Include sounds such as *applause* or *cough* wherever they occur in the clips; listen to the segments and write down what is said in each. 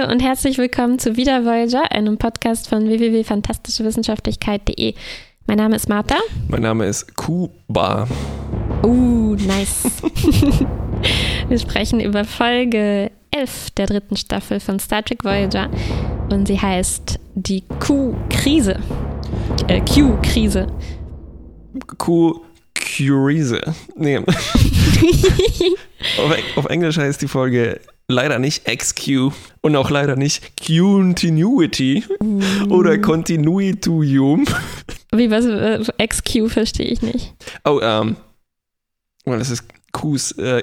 Hallo und herzlich willkommen zu Wieder Voyager, einem Podcast von www.fantastischewissenschaftlichkeit.de. Mein Name ist Martha. Mein Name ist Kuba. Uh, nice. *laughs* Wir sprechen über Folge 11 der dritten Staffel von Star Trek Voyager und sie heißt die Q-Krise. Äh, Q-Krise. Q-Curise. Nee. *laughs* auf, auf Englisch heißt die Folge leider nicht XQ und auch leider nicht Continuity mm. oder Continuitium. Wie was? Äh, XQ verstehe ich nicht. Oh, ähm. Well, das ist Qs. Äh,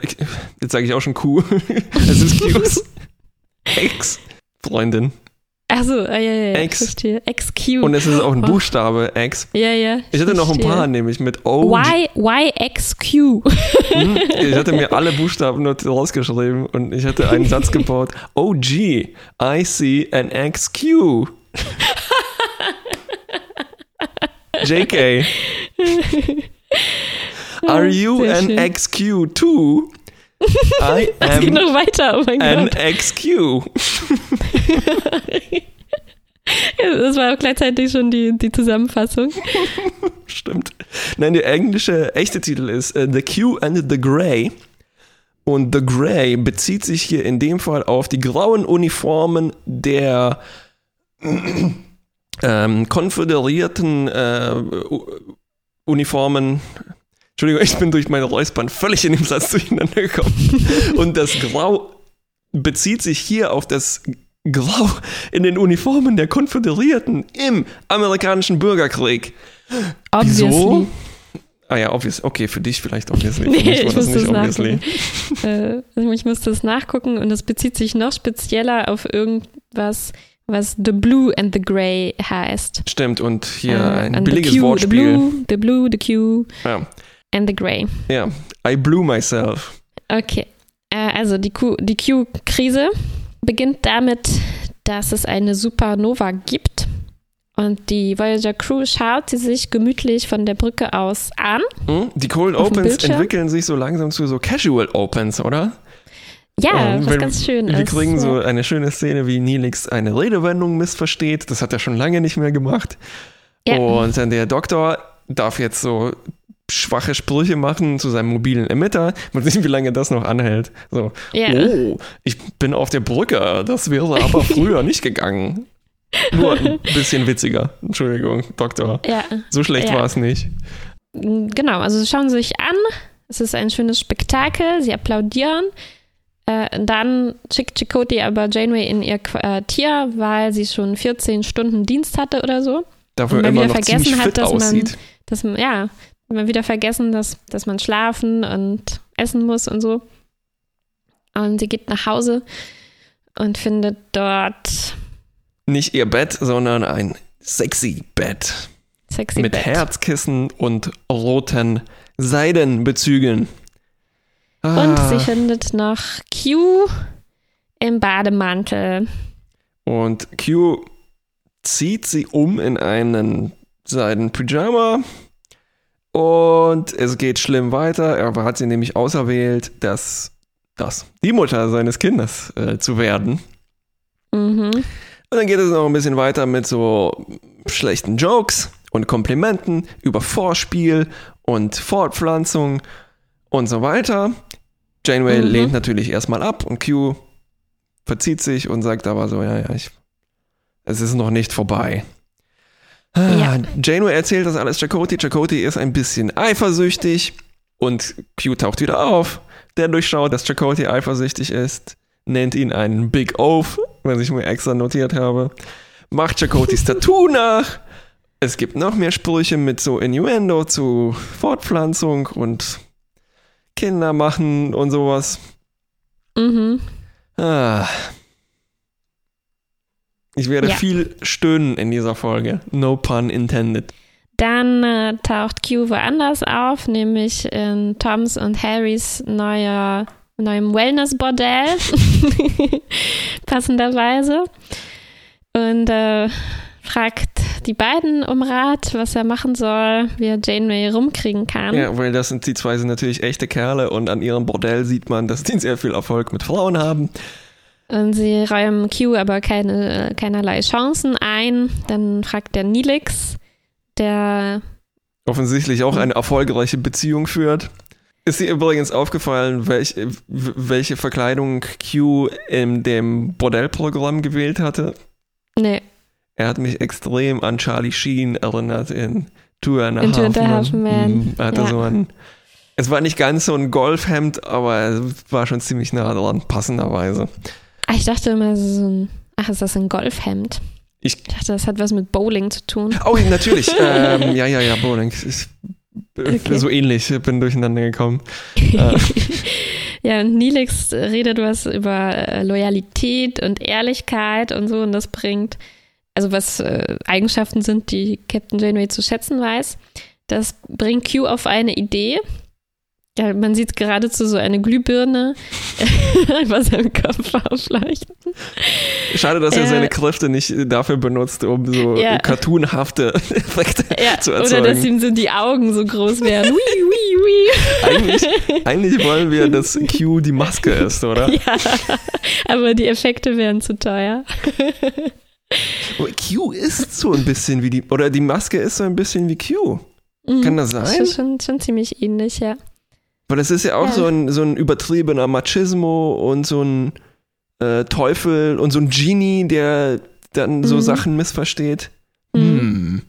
jetzt sage ich auch schon Q. *laughs* es ist Qs. *laughs* Ex. Achso, ja, ja, ja, X. verstehe. XQ. Und es ist auch ein oh. Buchstabe X. Ja, ja. Ich hatte noch ein paar, nämlich mit O. Y, YXQ. Hm, ich hatte mir *laughs* alle Buchstaben nur rausgeschrieben und ich hatte einen Satz gebaut. *laughs* OG, I see an XQ. JK. Are you an. XQ too? I *laughs* am geht noch weiter, oh mein an Gott. XQ. das war auch gleichzeitig schon die, die Zusammenfassung. Stimmt. Nein, der englische echte Titel ist uh, The Q and the Grey. Und The Grey bezieht sich hier in dem Fall auf die grauen Uniformen der *clears throat* ähm, konföderierten äh, Uniformen Entschuldigung, ich bin durch meine Räuspern völlig in dem Satz durcheinander gekommen. Und das Grau bezieht sich hier auf das Grau in den Uniformen der Konföderierten im amerikanischen Bürgerkrieg. Obviously. Wieso? Ah ja, obvious. Okay, für dich vielleicht obviously. Nee, ich muss das obviously. äh, ich musste das nachgucken und das bezieht sich noch spezieller auf irgendwas, was The Blue and the Grey heißt. Stimmt, und hier äh, ein billiges Q, Wortspiel. The Blue, the Blue, the Q. Ja and the Grey. Ja, I blew myself. Okay, äh, also die, Q-Krise beginnt damit, dass es eine Supernova gibt. Und die Voyager Crew schaut sie sich gemütlich von der Brücke aus an. Hm? Die Cold Opens entwickeln sich so langsam zu so Casual Opens, oder? Ja, um, was ganz schön wir ist. Wir kriegen so eine schöne Szene, wie Neelix eine Redewendung missversteht. Das hat er schon lange nicht mehr gemacht. Ja. Und dann der Doktor darf jetzt so schwache Sprüche machen zu seinem mobilen Emitter. Mal sehen, wie lange das noch anhält. So, ja. oh, ich bin auf der Brücke. Das wäre aber *laughs* früher nicht gegangen. Nur ein bisschen witziger. Entschuldigung, Doktor. Ja. So schlecht ja. war es nicht. Genau, also sie schauen sich an. Es ist ein schönes Spektakel. Sie applaudieren. Äh, dann schickt Chakotay aber Janeway in ihr Quartier, weil sie schon 14 Stunden Dienst hatte oder so. Dafür immer noch vergessen hat, dass aussieht. man, dass man, ja, immer wieder vergessen, dass, dass man schlafen und essen muss und so. Und sie geht nach Hause und findet dort nicht ihr Bett, sondern ein sexy Bett. Sexy mit Bett. Herzkissen und roten Seidenbezügen. Ah. Und sie findet noch Q im Bademantel. Und Q zieht sie um in einen Seidenpyjama und es geht schlimm weiter. Er hat sie nämlich auserwählt, dass das die Mutter seines Kindes äh, zu werden. Mhm. Und dann geht es noch ein bisschen weiter mit so schlechten Jokes und Komplimenten über Vorspiel und Fortpflanzung und so weiter. Janeway mhm. lehnt natürlich erstmal ab und Q verzieht sich und sagt aber so, ja, ja, ich, es ist noch nicht vorbei. Ja. Ah, Janeway erzählt das alles Chakoti. Chakoti ist ein bisschen eifersüchtig und Q taucht wieder auf. Der durchschaut, dass Chakoti eifersüchtig ist, nennt ihn einen Big Oaf, was ich mir extra notiert habe. Macht Chakotis *laughs* Tattoo nach. Es gibt noch mehr Sprüche mit so Innuendo zu Fortpflanzung und Kinder machen und sowas. Mhm. Ah, ich werde ja. viel stöhnen in dieser Folge. No pun intended. Dann äh, taucht Q woanders auf, nämlich in Toms und Harrys neuer, neuem Wellness-Bordell. *laughs* Passenderweise. Und äh, fragt die beiden um Rat, was er machen soll, wie er Janeway rumkriegen kann. Ja, weil das sind die zwei sind natürlich echte Kerle und an ihrem Bordell sieht man, dass die sehr viel Erfolg mit Frauen haben. Und sie räumen Q aber keine, keinerlei Chancen ein. Dann fragt der Nilix, der offensichtlich auch eine erfolgreiche Beziehung führt. Ist dir übrigens aufgefallen, welch, welche Verkleidung Q in dem Bordellprogramm gewählt hatte? Nee. Er hat mich extrem an Charlie Sheen erinnert in Two and a In Half. Half Men, Mhm, hatte ja. so ein, es war nicht ganz so ein Golfhemd, aber es war schon ziemlich nah dran, passenderweise. Ah, ich dachte immer, es ist so ein, ach, ist das ein Golfhemd? Ich, Ich dachte, das hat was mit Bowling zu tun. oh, natürlich. *laughs* ähm, ja, ja, ja, Bowling. Ich, Okay. So ähnlich, bin durcheinander gekommen. *laughs* Äh, Ja, und Nilix redet was über äh, Loyalität und Ehrlichkeit und so und das bringt, also was äh, Eigenschaften sind, die Captain Janeway zu schätzen weiß, das bringt Q auf eine Idee. Ja, man sieht geradezu so eine Glühbirne *laughs* über seinem Kopf aufleuchten. Schade, dass er Äh, seine Kräfte nicht dafür benutzt, um so *laughs* Ja. cartoonhafte Effekte Ja, *laughs* zu oder erzeugen. dass ihm so die Augen so groß werden. Ui, ui, ui. eigentlich, eigentlich wollen wir, dass Q die Maske ist, oder? Ja, aber die Effekte wären zu teuer. Aber Q ist so ein bisschen wie die, oder die Maske ist so ein bisschen wie Q. Mhm. Kann das Das sein? ist schon, schon ziemlich ähnlich, ja. Weil das ist ja auch Ja. so, ein, so ein übertriebener Machismo und so ein äh, Teufel und so ein Genie, der dann so Mhm. Sachen missversteht. Mhm. Hm.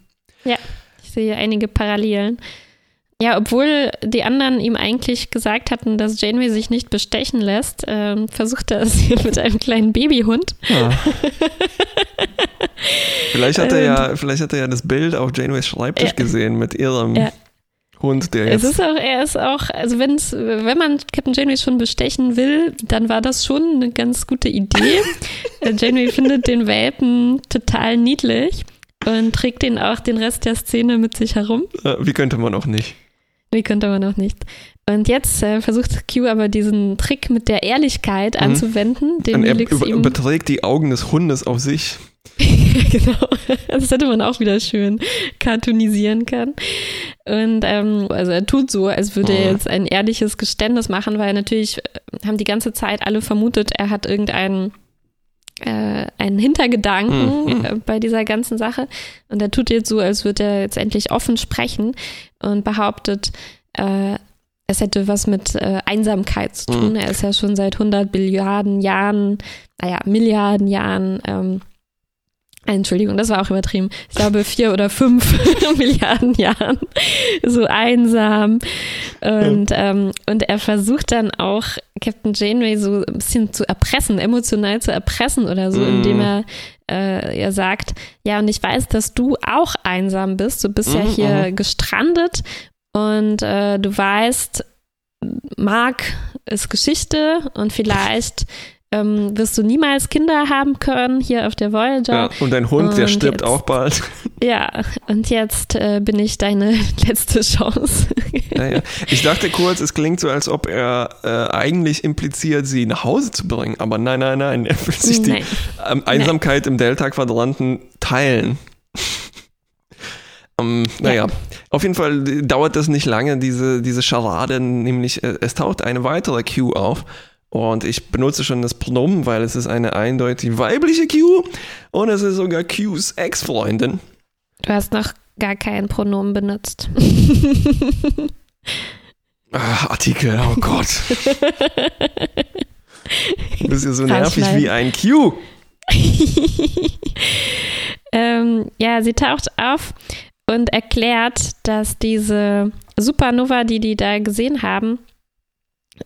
Ich sehe einige Parallelen. Ja, obwohl die anderen ihm eigentlich gesagt hatten, dass Janeway sich nicht bestechen lässt, ähm, versucht er es *laughs* hier mit einem kleinen Babyhund. Ah. *laughs* vielleicht, hat er ja, vielleicht hat er ja das Bild auf Janeways Schreibtisch Ja. gesehen mit ihrem Ja. Hund, der Es jetzt. ist auch, er ist auch, also wenn's, wenn man Captain Janeway schon bestechen will, dann war das schon eine ganz gute Idee. *laughs* Äh, Janeway findet den Welpen total niedlich und trägt ihn auch den Rest der Szene mit sich herum. Äh, wie könnte man auch nicht? Wie könnte man auch nicht. Und jetzt äh, versucht Q aber diesen Trick mit der Ehrlichkeit Mhm. anzuwenden, den Und er Felix ihm überträgt die Augen des Hundes auf sich. *laughs* genau. Das hätte man auch wieder schön cartoonisieren können. Und ähm, also er tut so, als würde er Mhm. jetzt ein ehrliches Geständnis machen, weil natürlich äh, haben die ganze Zeit alle vermutet, er hat irgendeinen äh, einen Hintergedanken Mhm. äh, bei dieser ganzen Sache. Und er tut jetzt so, als würde er jetzt endlich offen sprechen und behauptet, äh, es hätte was mit äh, Einsamkeit zu tun. Mhm. Er ist ja schon seit 100 Billiarden Jahren, naja, Milliarden Jahren ähm, Entschuldigung, das war auch übertrieben. Ich glaube, vier oder fünf *laughs* Milliarden Jahren so einsam. Und, ähm, und er versucht dann auch Captain Janeway so ein bisschen zu erpressen, emotional zu erpressen oder so, Mhm. indem er, äh, er sagt, ja, und ich weiß, dass du auch einsam bist. Du bist ja Mhm, hier gestrandet und äh, du weißt, Mark ist Geschichte und vielleicht ähm, wirst du niemals Kinder haben können hier auf der Voyager. Ja. Und dein Hund, der Und stirbt jetzt- auch bald. Ja, und jetzt äh, bin ich deine *laughs* letzte Chance. Ja, ja. Ich dachte kurz, es klingt so, als ob er äh, eigentlich impliziert, sie nach Hause zu bringen. Aber nein, nein, nein. Er will sich die Nein. ähm, Einsamkeit im Delta-Quadranten teilen. ähm, naja, auf jeden Fall dauert das nicht lange, diese, diese Charade, nämlich äh, es taucht eine weitere Q auf. Und ich benutze schon das Pronomen, weil es ist eine eindeutig weibliche Q und es ist sogar Qs Ex-Freundin. Du hast noch gar kein Pronomen benutzt. *laughs* Ah, Artikel, oh Gott. Du bist ja so nervig wie ein Q. *laughs* ähm, ja, sie taucht auf und erklärt, dass diese Supernova, die die da gesehen haben,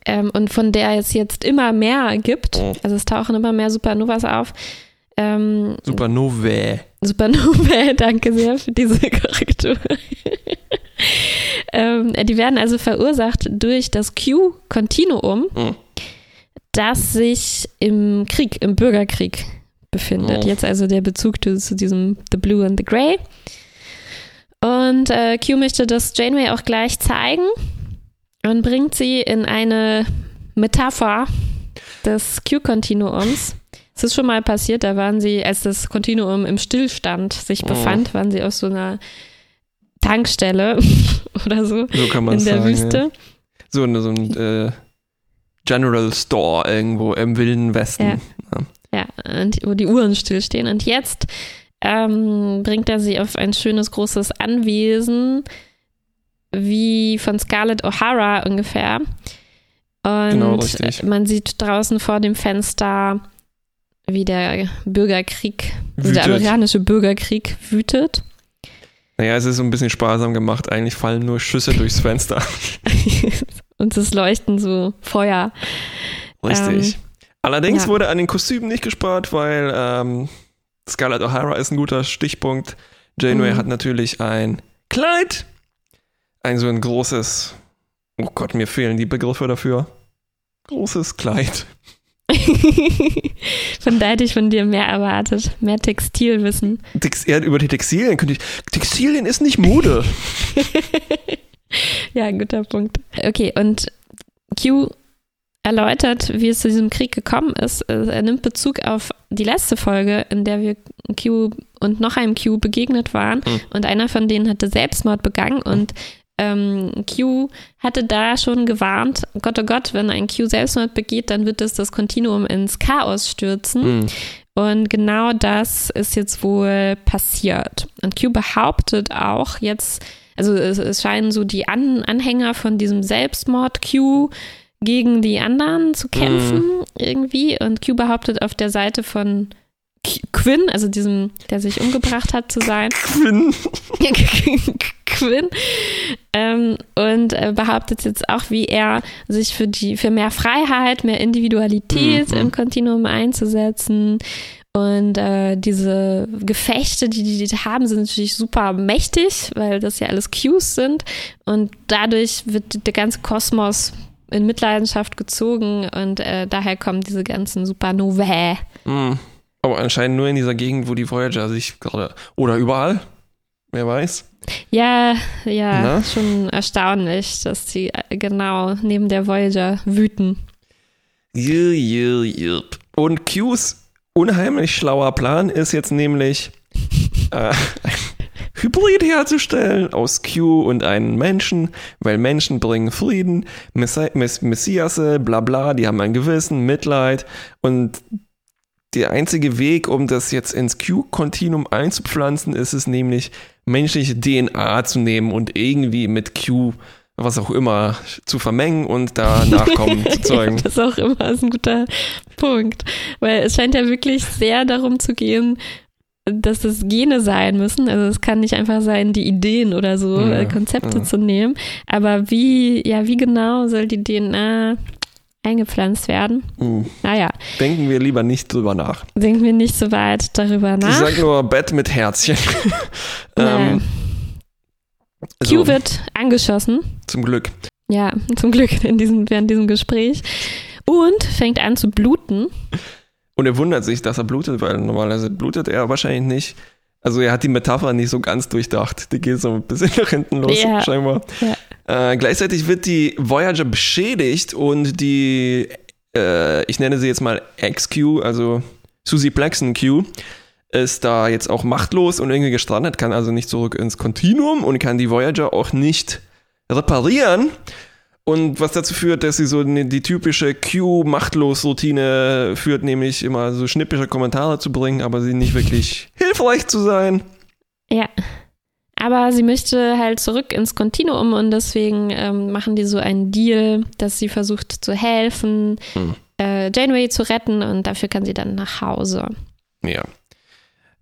ähm, und von der es jetzt immer mehr gibt, Oh. also es tauchen immer mehr Supernovas auf, ähm, Supernovae. Supernova, *laughs* danke sehr für diese *laughs* Korrektur. ähm, die werden also verursacht durch das Q-Kontinuum, Mhm. das sich im Krieg, im Bürgerkrieg befindet. Oh. Jetzt also der Bezug zu, zu diesem The Blue and the Grey. Und äh, Q möchte das Janeway auch gleich zeigen und bringt sie in eine Metapher des Q-Kontinuums. Es ist schon mal passiert, da waren sie, als das Kontinuum im Stillstand sich Oh. befand, waren sie auf so einer Tankstelle *laughs* oder so So kann man in der sagen. Wüste. Ja. So, eine- so ein, äh, General Store irgendwo im wilden Westen. Ja, ja und wo die Uhren stillstehen. Und jetzt ähm, bringt er sie auf ein schönes großes Anwesen, wie von Scarlett O'Hara ungefähr. Und Genau, man sieht draußen vor dem Fenster, wie der Bürgerkrieg, also der amerikanische Bürgerkrieg wütet. Naja, es ist so ein bisschen sparsam gemacht. Eigentlich fallen nur Schüsse durchs Fenster. *laughs* Und es leuchten so Feuer. Richtig. Allerdings ja. wurde an den Kostümen nicht gespart, weil ähm, Scarlett O'Hara ist ein guter Stichpunkt. Janeway Mhm. hat natürlich ein Kleid. Ein so ein großes, oh Gott, mir fehlen die Begriffe dafür. Großes Kleid. *laughs* von da hätte ich von dir mehr erwartet. Mehr Textilwissen. Tex eher über die Textilien könnte ich. Textilien ist nicht Mode. *laughs* Ja, guter Punkt. Okay, und Q erläutert, wie es zu diesem Krieg gekommen ist. Er nimmt Bezug auf die letzte Folge, in der wir Q und noch einem Q begegnet waren. Mhm. Und einer von denen hatte Selbstmord begangen und ähm, Q hatte da schon gewarnt, Gott, oh Gott, wenn ein Q Selbstmord begeht, dann wird es das Kontinuum ins Chaos stürzen. Mhm. Und genau das ist jetzt wohl passiert. Und Q behauptet auch jetzt, also es, es scheinen so die An Anhänger von diesem Selbstmord Q gegen die anderen zu kämpfen irgendwie. Und Q behauptet auf der Seite von Q Quinn, also diesem, der sich umgebracht hat, zu sein. Quinn. *laughs* *laughs* Quinn. Ähm, und äh, behauptet jetzt auch, wie er sich für die für mehr Freiheit, mehr Individualität Mhm. im Kontinuum einzusetzen. Und äh, diese Gefechte, die die die haben, sind natürlich super mächtig, weil das ja alles Cues sind. Und dadurch wird der ganze Kosmos in Mitleidenschaft gezogen und äh, daher kommen diese ganzen Supernovae. Mhm. Aber anscheinend nur in dieser Gegend, wo die Voyager sich gerade. Oder überall. Wer weiß. Ja, ja, Na? schon erstaunlich, dass die äh, genau neben der Voyager wüten. Und Qs unheimlich schlauer Plan ist jetzt nämlich, äh, ein *laughs* Hybrid herzustellen aus Q und einem Menschen, weil Menschen bringen Frieden, Messi Mess Messiasse, bla bla, die haben ein Gewissen, Mitleid und der einzige Weg, um das jetzt ins Q-Kontinuum einzupflanzen, ist es nämlich, menschliche DNA zu nehmen und irgendwie mit Q, was auch immer, zu vermengen und da *laughs* Nachkommen zu *laughs* zeugen. Das auch immer ist ein guter Punkt. Weil es scheint ja wirklich sehr darum zu gehen, dass es Gene sein müssen. Also es kann nicht einfach sein, die Ideen oder so, Ja, äh, Konzepte ja. zu nehmen. Aber wie, ja, wie genau soll die DNA eingepflanzt werden? Uh, Naja, denken wir lieber nicht drüber nach. denken wir nicht so weit darüber Ich nach. sag nur Bett mit Herzchen. *laughs* *laughs* Ähm, Q so, wird angeschossen. zum Glück. Ja, zum Glück in diesem, während diesem Gespräch. Und fängt an zu bluten. Und er wundert sich, dass er blutet, weil normalerweise blutet er wahrscheinlich nicht. Also er hat die Metapher nicht so ganz durchdacht. Die geht so ein bisschen nach hinten los, Ja. scheinbar. Äh, gleichzeitig wird die Voyager beschädigt und die, äh, ich nenne sie jetzt mal XQ, also Susie Plaxton Q, ist da jetzt auch machtlos und irgendwie gestrandet, kann also nicht zurück ins Kontinuum und kann die Voyager auch nicht reparieren. Und was dazu führt, dass sie so ne- die typische Q-Machtlos-Routine führt, nämlich immer so schnippische Kommentare zu bringen, aber sie nicht wirklich *laughs* hilfreich zu sein. Ja. Aber sie möchte halt zurück ins Kontinuum und deswegen ähm, machen die so einen Deal, dass sie versucht zu helfen, Hm. äh, Janeway zu retten und dafür kann sie dann nach Hause. Ja.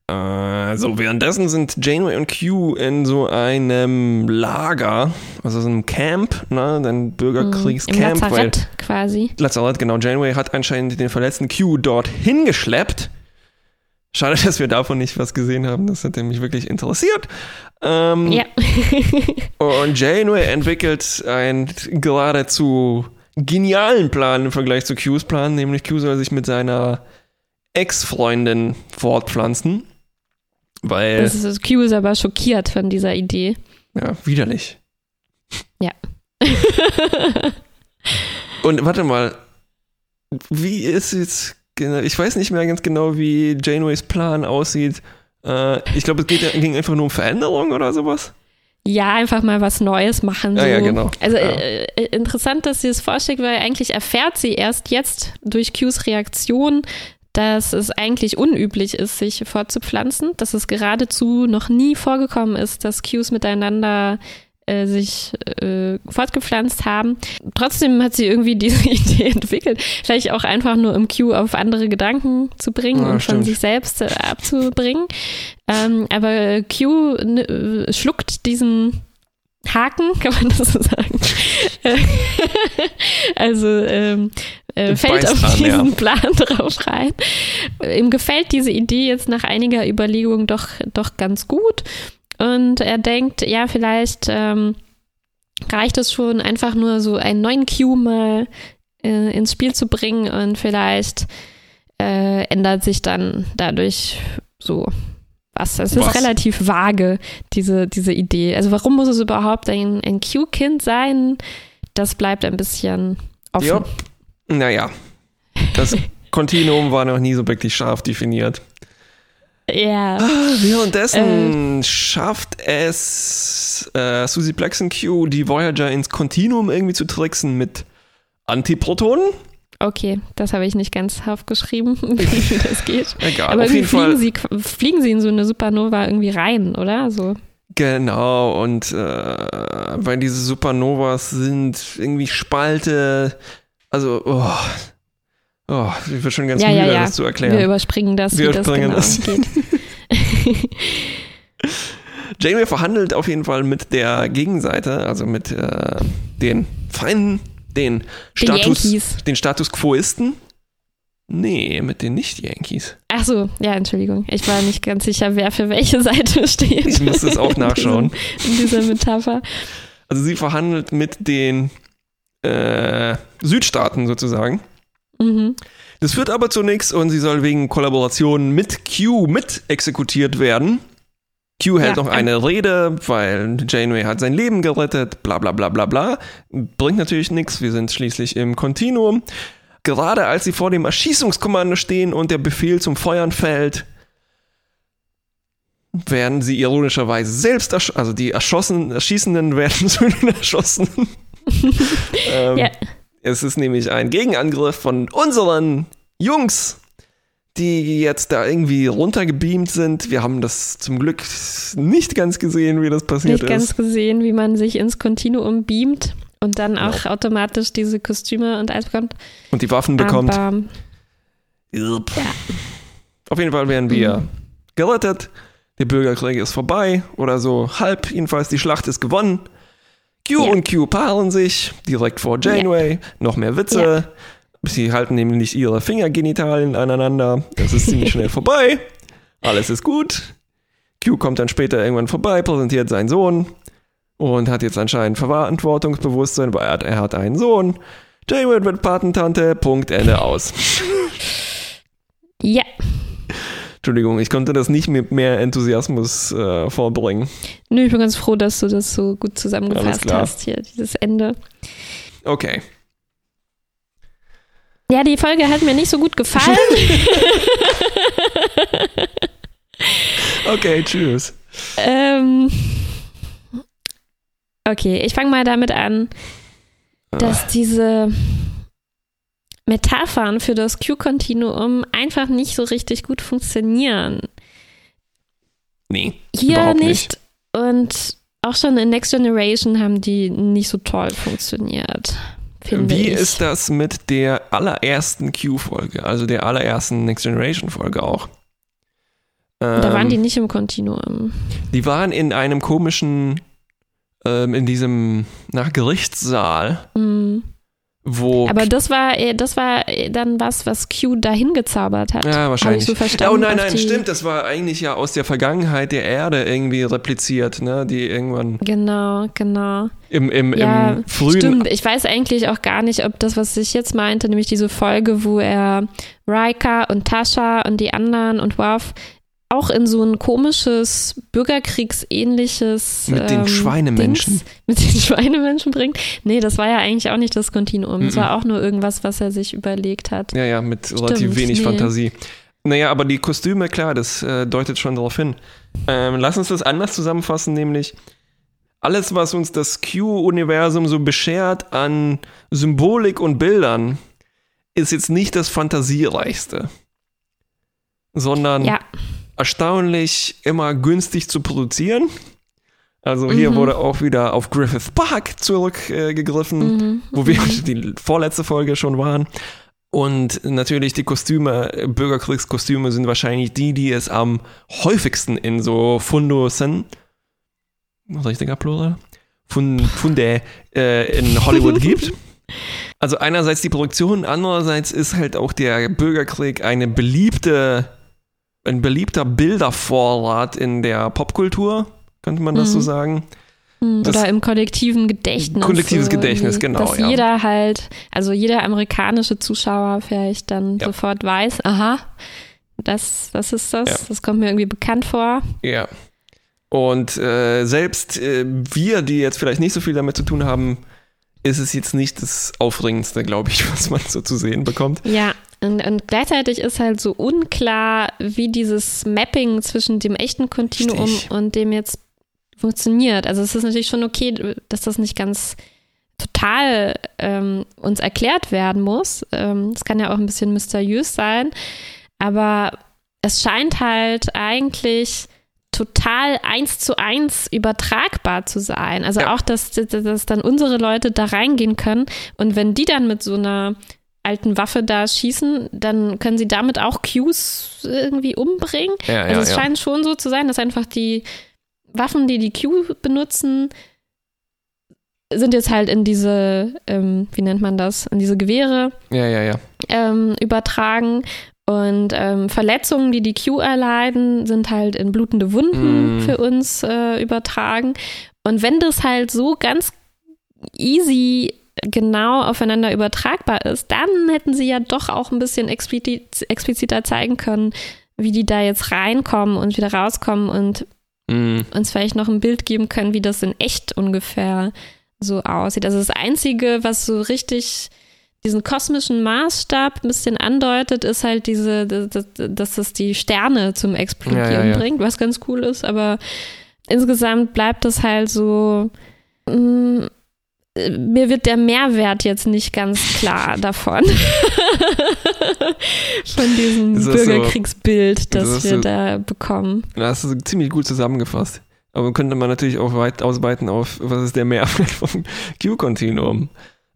Äh, so, währenddessen sind Janeway und Q in so einem Lager, also so einem Camp, ne, ein Im Bürgerkriegscamp, weil Lazarett quasi. Lazarett, genau, Janeway hat anscheinend den verletzten Q dort hingeschleppt. Schade, dass wir davon nicht was gesehen haben, das hätte mich wirklich interessiert. Ähm, Ja. *laughs* Und Janeway entwickelt einen geradezu genialen Plan im Vergleich zu Qs Plan, nämlich Q soll sich mit seiner Ex-Freundin fortpflanzen. Weil, Das ist, Q ist aber schockiert von dieser Idee. ja, widerlich. Ja. *laughs* Und warte mal, wie ist jetzt, genau- ich weiß nicht mehr ganz genau, wie Janeways Plan aussieht. Äh, ich glaube, es geht, ging einfach nur um Veränderung oder sowas. ja, einfach mal was Neues machen. So. Ja, ja, genau. Also Ja. äh, äh, interessant, dass sie es vorschlägt, weil eigentlich erfährt sie erst jetzt durch Qs Reaktion, dass es eigentlich unüblich ist, sich fortzupflanzen, dass es geradezu noch nie vorgekommen ist, dass Qs miteinander äh, sich äh, fortgepflanzt haben. Trotzdem hat sie irgendwie *laughs* diese Idee entwickelt, vielleicht auch einfach nur um Q auf andere Gedanken zu bringen Ja, und von stimmt. sich selbst äh, abzubringen. Ähm, aber Q äh, schluckt diesen Haken, *laughs* kann man das so sagen? *laughs* also ähm, äh, fällt auf an, diesen ja. Plan *laughs* drauf rein. Ihm gefällt diese Idee jetzt nach einiger Überlegung doch, doch ganz gut. Und er denkt, ja, vielleicht ähm, reicht es schon, einfach nur so einen neuen Cue mal äh, ins Spiel zu bringen und vielleicht äh, ändert sich dann dadurch so was. Es ist Was? relativ vage, diese, diese Idee. Also warum muss es überhaupt ein, ein Q-Kind sein? Das bleibt ein bisschen offen. Ja. Naja, das *laughs* Kontinuum war noch nie so wirklich scharf definiert. Ja. Währenddessen schafft es äh, Susie Q, die Voyager ins Kontinuum irgendwie zu tricksen mit Antiprotonen. Okay, das habe ich nicht ganz aufgeschrieben, *laughs* wie das geht. Egal, Aber auf jeden Fall. fliegen sie, fliegen sie in so eine Supernova irgendwie rein, oder? So. Genau, und äh, weil diese Supernovas sind irgendwie Spalte, also, oh, oh ich wird schon ganz Ja, müde, ja, ja. das zu erklären. Wir überspringen das, Wir das überspringen genau das. geht. *laughs* Janeway verhandelt auf jeden Fall mit der Gegenseite, also mit äh, den Feinden, den Status, Yankees. den Status Quoisten. Nee, mit den Nicht-Yankees. Ach so, ja, Entschuldigung. Ich war nicht ganz sicher, wer für welche Seite *laughs* steht. Ich musste es auch nachschauen. In dieser Metapher. Also sie verhandelt mit den äh, Südstaaten sozusagen. Mhm. Das führt aber zu nichts und sie soll wegen Kollaboration mit Q mit exekutiert werden. Q hält Ja, noch eine Rede, weil Janeway hat sein Leben gerettet, bla bla bla bla bla. Bringt natürlich nichts, wir sind schließlich im Kontinuum. Gerade als sie vor dem Erschießungskommando stehen und der Befehl zum Feuern fällt, werden sie ironischerweise selbst, ersch also die erschossen, Erschießenden *laughs* werden zu den Erschossenen. *laughs* ähm, Ja. Es ist nämlich ein Gegenangriff von unseren Jungs, die jetzt da irgendwie runtergebeamt sind. Wir haben das zum Glück nicht ganz gesehen, wie das passiert Nicht ganz ist. gesehen, wie man sich ins Kontinuum beamt und dann Genau. auch automatisch diese Kostüme und alles bekommt. Und die Waffen bekommt. Aber Irp. Auf jeden Fall werden wir Mhm. gerettet. Der Bürgerkrieg ist vorbei oder so halb. Jedenfalls die Schlacht ist gewonnen. Q Ja. und Q paaren sich direkt vor Janeway. Noch mehr Witze. Sie halten nämlich ihre Fingergenitalien aneinander. Das ist ziemlich *laughs* schnell vorbei. Alles ist gut. Q kommt dann später irgendwann vorbei, präsentiert seinen Sohn und hat jetzt anscheinend Verantwortungsbewusstsein, weil er hat, er hat einen Sohn. Janeway wird Patentante. Punkt, Ende aus. ja, Entschuldigung, ich konnte das nicht mit mehr Enthusiasmus äh, vorbringen. nö, ich bin ganz froh, dass du das so gut zusammengefasst hast hier, dieses Ende. Okay. Ja, die Folge hat mir nicht so gut gefallen. *laughs* Okay, tschüss. ähm, okay, ich fange mal damit an, dass diese Metaphern für das Q-Kontinuum einfach nicht so richtig gut funktionieren. Nee. Hier Überhaupt nicht. nicht. Und auch schon in Next Generation haben die nicht so toll funktioniert. Finde Wie ich. ist das mit der allerersten Q-Folge, also der allerersten Next Generation-Folge auch? da waren Ähm, die nicht im Kontinuum. Die waren in einem komischen, ähm, in diesem, nach Gerichtssaal, Mhm. wo. Aber das war, äh, das war äh, dann was, was Q dahin gezaubert hat. ja, wahrscheinlich. ich so oh nein, nein, stimmt. Das war eigentlich ja aus der Vergangenheit der Erde irgendwie repliziert, ne? Die irgendwann Genau, genau. im, im, Ja, im frühen. Stimmt, ich weiß eigentlich auch gar nicht, ob das, was ich jetzt meinte, nämlich diese Folge, wo er Raika und Tascha und die anderen und Worf auch in so ein komisches Bürgerkriegsähnliches Mit den ähm, Schweinemenschen. Dings *laughs* mit den Schweinemenschen bringt. Nee, das war ja eigentlich auch nicht das Kontinuum. Es Mhm. war auch nur irgendwas, was er sich überlegt hat. Ja, ja, mit relativ wenig nee. Fantasie. Naja, aber die Kostüme, klar, das äh, deutet schon darauf hin. Ähm, lass uns das anders zusammenfassen, nämlich alles, was uns das Q-Universum so beschert an Symbolik und Bildern, ist jetzt nicht das Fantasiereichste, sondern Ja. Erstaunlich immer günstig zu produzieren. Also hier Mhm. wurde auch wieder auf Griffith Park zurückgegriffen, Mhm. wo wir die vorletzte Folge schon waren. Und natürlich die Kostüme, Bürgerkriegskostüme sind wahrscheinlich die, die es am häufigsten in so Fundussen, richtiger Plural, Fund, Funde äh, in Hollywood *laughs* gibt. Also einerseits die Produktion, andererseits ist halt auch der Bürgerkrieg eine beliebte, ein beliebter Bildervorrat in der Popkultur, könnte man das so Mhm. sagen. Hm, Das- Oder im kollektiven Gedächtnis. Kollektives so Gedächtnis, genau, Dass ja. jeder halt, also jeder amerikanische Zuschauer vielleicht dann Ja. sofort weiß, aha, das, was ist das? Ja. Das kommt mir irgendwie bekannt vor. Ja. Und äh, selbst äh, wir, die jetzt vielleicht nicht so viel damit zu tun haben, ist es jetzt nicht das Aufregendste, glaube ich, *laughs* was man so zu sehen bekommt. Ja, und, und gleichzeitig ist halt so unklar, wie dieses Mapping zwischen dem echten Kontinuum Richtig. und dem jetzt funktioniert. Also es ist natürlich schon okay, dass das nicht ganz total ähm, uns erklärt werden muss. Ähm, Es kann ja auch ein bisschen mysteriös sein, aber es scheint halt eigentlich total eins zu eins übertragbar zu sein. Also Ja. auch, dass, dass, dass dann unsere Leute da reingehen können und wenn die dann mit so einer alten Waffe da schießen, dann können sie damit auch Qs irgendwie umbringen. Ja, Also ja, es scheint schon so zu sein, dass einfach die Waffen, die die Q benutzen, sind jetzt halt in diese, ähm, wie nennt man das, in diese Gewehre ja, ja, ja. ähm, übertragen. Und ähm, Verletzungen, die die Q erleiden, sind halt in blutende Wunden Mm. für uns äh, übertragen. Und wenn das halt so ganz easy genau aufeinander übertragbar ist, dann hätten sie ja doch auch ein bisschen explizit, expliziter zeigen können, wie die da jetzt reinkommen und wieder rauskommen und Mm. uns vielleicht noch ein Bild geben können, wie das in echt ungefähr so aussieht. Also das Einzige, was so richtig diesen kosmischen Maßstab ein bisschen andeutet, ist halt diese, dass, dass das die Sterne zum Explodieren Ja, ja, ja. bringt, was ganz cool ist, aber insgesamt bleibt es halt so, mm, mir wird der Mehrwert jetzt nicht ganz klar *laughs* davon. *laughs* Von diesem Ist das so- Bürgerkriegsbild, das, ist das wir so- da bekommen. Das du ziemlich gut zusammengefasst. Aber könnte man natürlich auch weit ausweiten auf, was ist der Mehrwert *laughs* vom Q-Kontinuum?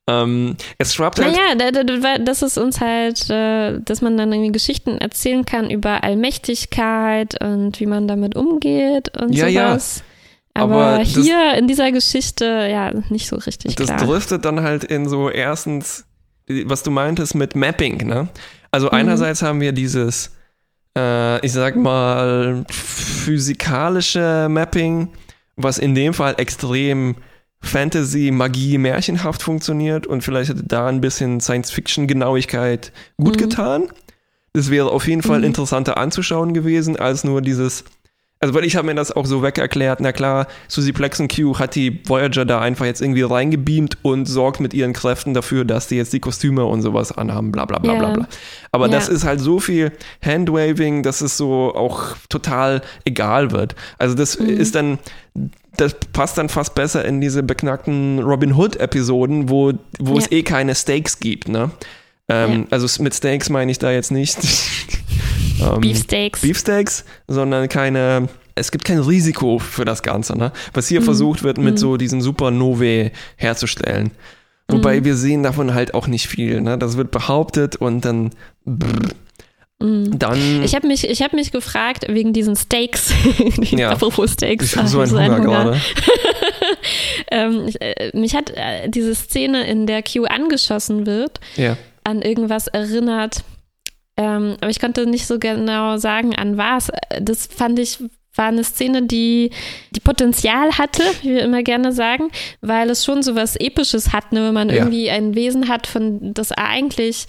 Ähm, es schwappt halt. Naja, da- da- da- das ist uns halt, äh, dass man dann irgendwie Geschichten erzählen kann über Allmächtigkeit und wie man damit umgeht und Ja, ja. Aber, Aber das- hier in dieser Geschichte, ja, nicht so richtig das klar. driftet dann halt in so erstens, was du meintest mit Mapping, ne? Also Mhm. einerseits haben wir dieses, äh, ich sag mal, physikalische Mapping, was in dem Fall extrem Fantasy, Magie, märchenhaft funktioniert und vielleicht hätte da ein bisschen Science-Fiction-Genauigkeit gut Mhm. getan. Das wäre auf jeden Fall Mhm. interessanter anzuschauen gewesen, als nur dieses also, weil ich habe mir das auch so weg erklärt, na klar, Susie Plexen Q hat die Voyager da einfach jetzt irgendwie reingebeamt und sorgt mit ihren Kräften dafür, dass die jetzt die Kostüme und sowas anhaben, bla bla bla Ja. bla bla. Aber Ja. das ist halt so viel Handwaving, dass es so auch total egal wird. Also das Mhm. ist dann, das passt dann fast besser in diese beknackten Robin Hood-Episoden, wo, wo es Ja. eh keine Stakes gibt, ne? Ähm, Also mit Steaks meine ich da jetzt nicht *laughs* ähm, Beefsteaks. Beefsteaks, sondern keine, es gibt kein Risiko für das Ganze, ne? Was hier Mhm. versucht wird, mit Mhm. so diesen Supernovae herzustellen. Wobei wir sehen davon halt auch nicht viel, ne? Das wird behauptet und dann, brr, Mhm. dann, Ich habe mich, ich hab mich gefragt, wegen diesen Steaks, *laughs* Ja. apropos Steaks, ich habe so einen Hunger gerade. *laughs* ähm, ich, äh, mich hat äh, diese Szene, in der Q angeschossen wird, Ja. an irgendwas erinnert. Ähm, aber ich konnte nicht so genau sagen, an was. Das fand ich, war eine Szene, die, die Potenzial hatte, wie wir immer gerne sagen, weil es schon so was Episches hat, ne? wenn man Ja. irgendwie ein Wesen hat, von das eigentlich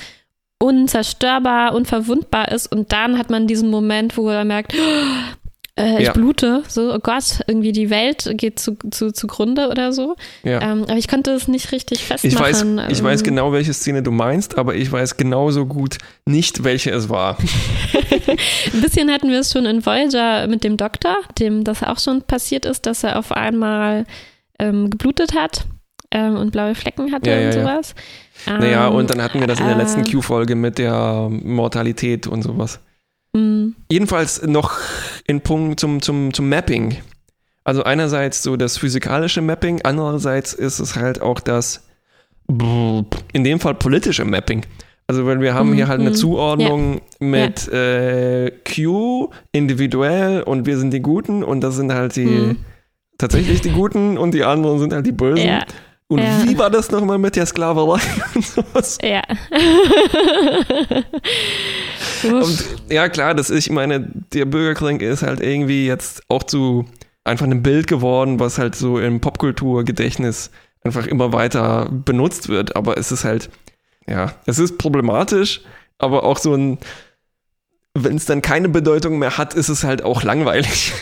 unzerstörbar, unverwundbar ist und dann hat man diesen Moment, wo er merkt, äh, ich Ja. blute, so, oh Gott, irgendwie die Welt geht zu, zu, zugrunde oder so. Ja. Ähm, aber ich konnte es nicht richtig Ich festmachen. weiß, ich weiß Ähm, genau, welche Szene du meinst, aber ich weiß genauso gut nicht, welche es war. *laughs* Ein bisschen hatten wir es schon in Voyager mit dem Doktor, dem das auch schon passiert ist, dass er auf einmal ähm, geblutet hat ähm, und blaue Flecken hatte Ja, und sowas. Naja, Ähm, und dann hatten wir das in der letzten äh, Q-Folge mit der Mortalität und sowas. Mh, Jedenfalls noch in Punkt zum, zum, zum Mapping. Also einerseits so das physikalische Mapping, andererseits ist es halt auch das, in dem Fall politische Mapping. Also wenn wir haben Mhm, hier halt eine mhm. Zuordnung mit äh, Q individuell und wir sind die Guten und das sind halt die Mhm. tatsächlich die Guten und die anderen sind halt die Bösen. Ja, Und ja. wie war das nochmal mit der Sklaverei *laughs* und sowas? ja. Und ja, klar, das ist, ich meine, der Bürgerkrieg ist halt irgendwie jetzt auch zu einfach einem Bild geworden, was halt so im Popkulturgedächtnis einfach immer weiter benutzt wird. Aber es ist halt, ja, es ist problematisch, aber auch so ein, wenn es dann keine Bedeutung mehr hat, ist es halt auch langweilig.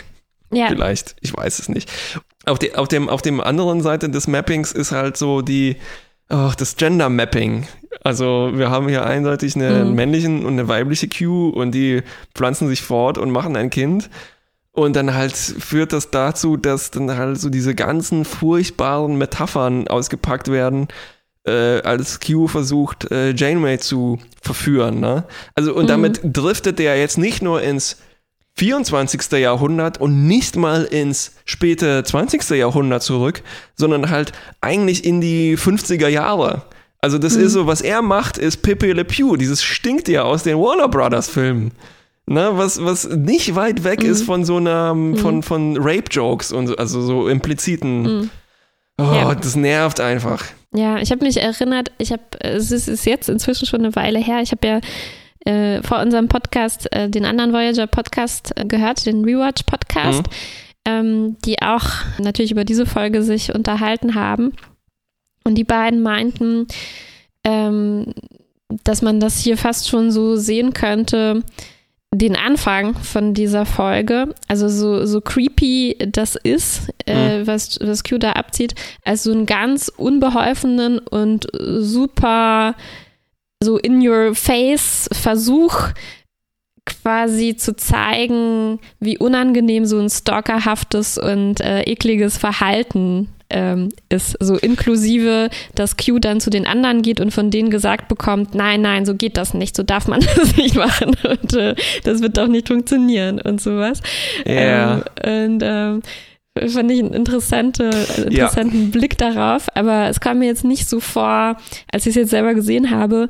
ja. Vielleicht, ich weiß es nicht. Auf, die, auf, dem, auf dem anderen Seite des Mappings ist halt so die, oh, das Gender Mapping. Also wir haben hier eindeutig eine Mhm. männlichen und eine weibliche Q und die pflanzen sich fort und machen ein Kind. Und dann halt führt das dazu, dass dann halt so diese ganzen furchtbaren Metaphern ausgepackt werden, äh, als Q versucht, äh, Janeway zu verführen. Ne? Also und Mhm. damit driftet er jetzt nicht nur ins 24. Jahrhundert und nicht mal ins späte 20. Jahrhundert zurück, sondern halt eigentlich in die 50er Jahre. Also das ist so, was er macht, ist Pepe Le Pew, dieses stinkt ja aus den Warner Brothers Filmen. Ne, was, was nicht weit weg ist von so einer, von, von Rape-Jokes und so, also so impliziten. Mhm. Oh, Ja. das nervt einfach. Ja, ich habe mich erinnert, ich habe, es ist, ist jetzt inzwischen schon eine Weile her, ich habe ja äh, vor unserem Podcast äh, den anderen Voyager-Podcast äh, gehört, den Rewatch-Podcast, Mhm. ähm, die auch natürlich über diese Folge sich unterhalten haben. Und die beiden meinten, ähm, dass man das hier fast schon so sehen könnte, den Anfang von dieser Folge, also so, so creepy das ist, äh, was, was Q da abzieht, als so einen ganz unbeholfenen und super so in your face Versuch quasi zu zeigen, wie unangenehm so ein stalkerhaftes und äh, ekliges Verhalten ähm, ist. So inklusive, dass Q dann zu den anderen geht und von denen gesagt bekommt, nein, nein, so geht das nicht, so darf man *laughs* das nicht machen und äh, das wird doch nicht funktionieren und sowas. Ja. Ähm, und ähm, fand ich einen interessante, interessanten Blick darauf, aber es kam mir jetzt nicht so vor, als ich es jetzt selber gesehen habe,